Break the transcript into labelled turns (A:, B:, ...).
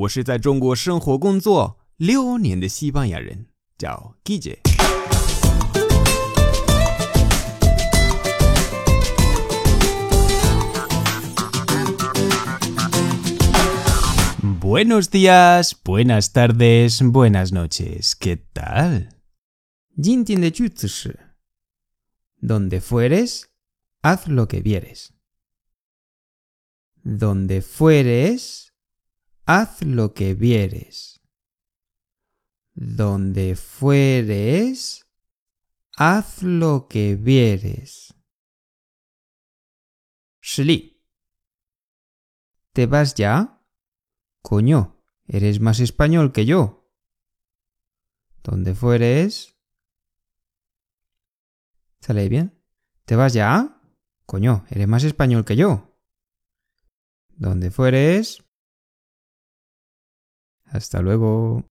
A: 我是在中国生活工作六年的西班牙人，叫 Guille。Buenos días, buenas tardes, buenas noches. ¿Qué tal?
B: 今天的句子是 Donde fueres, haz lo que vieres. Donde fueres, haz lo que vieres. Donde fueres, haz lo que vieres.
A: 实例
B: ¿Te vas ya? Coño, eres más español que yo. Donde fueres. ¿Sale bien? ¿Te vas ya? Coño, eres más español que yo. Donde fueres. Hasta luego.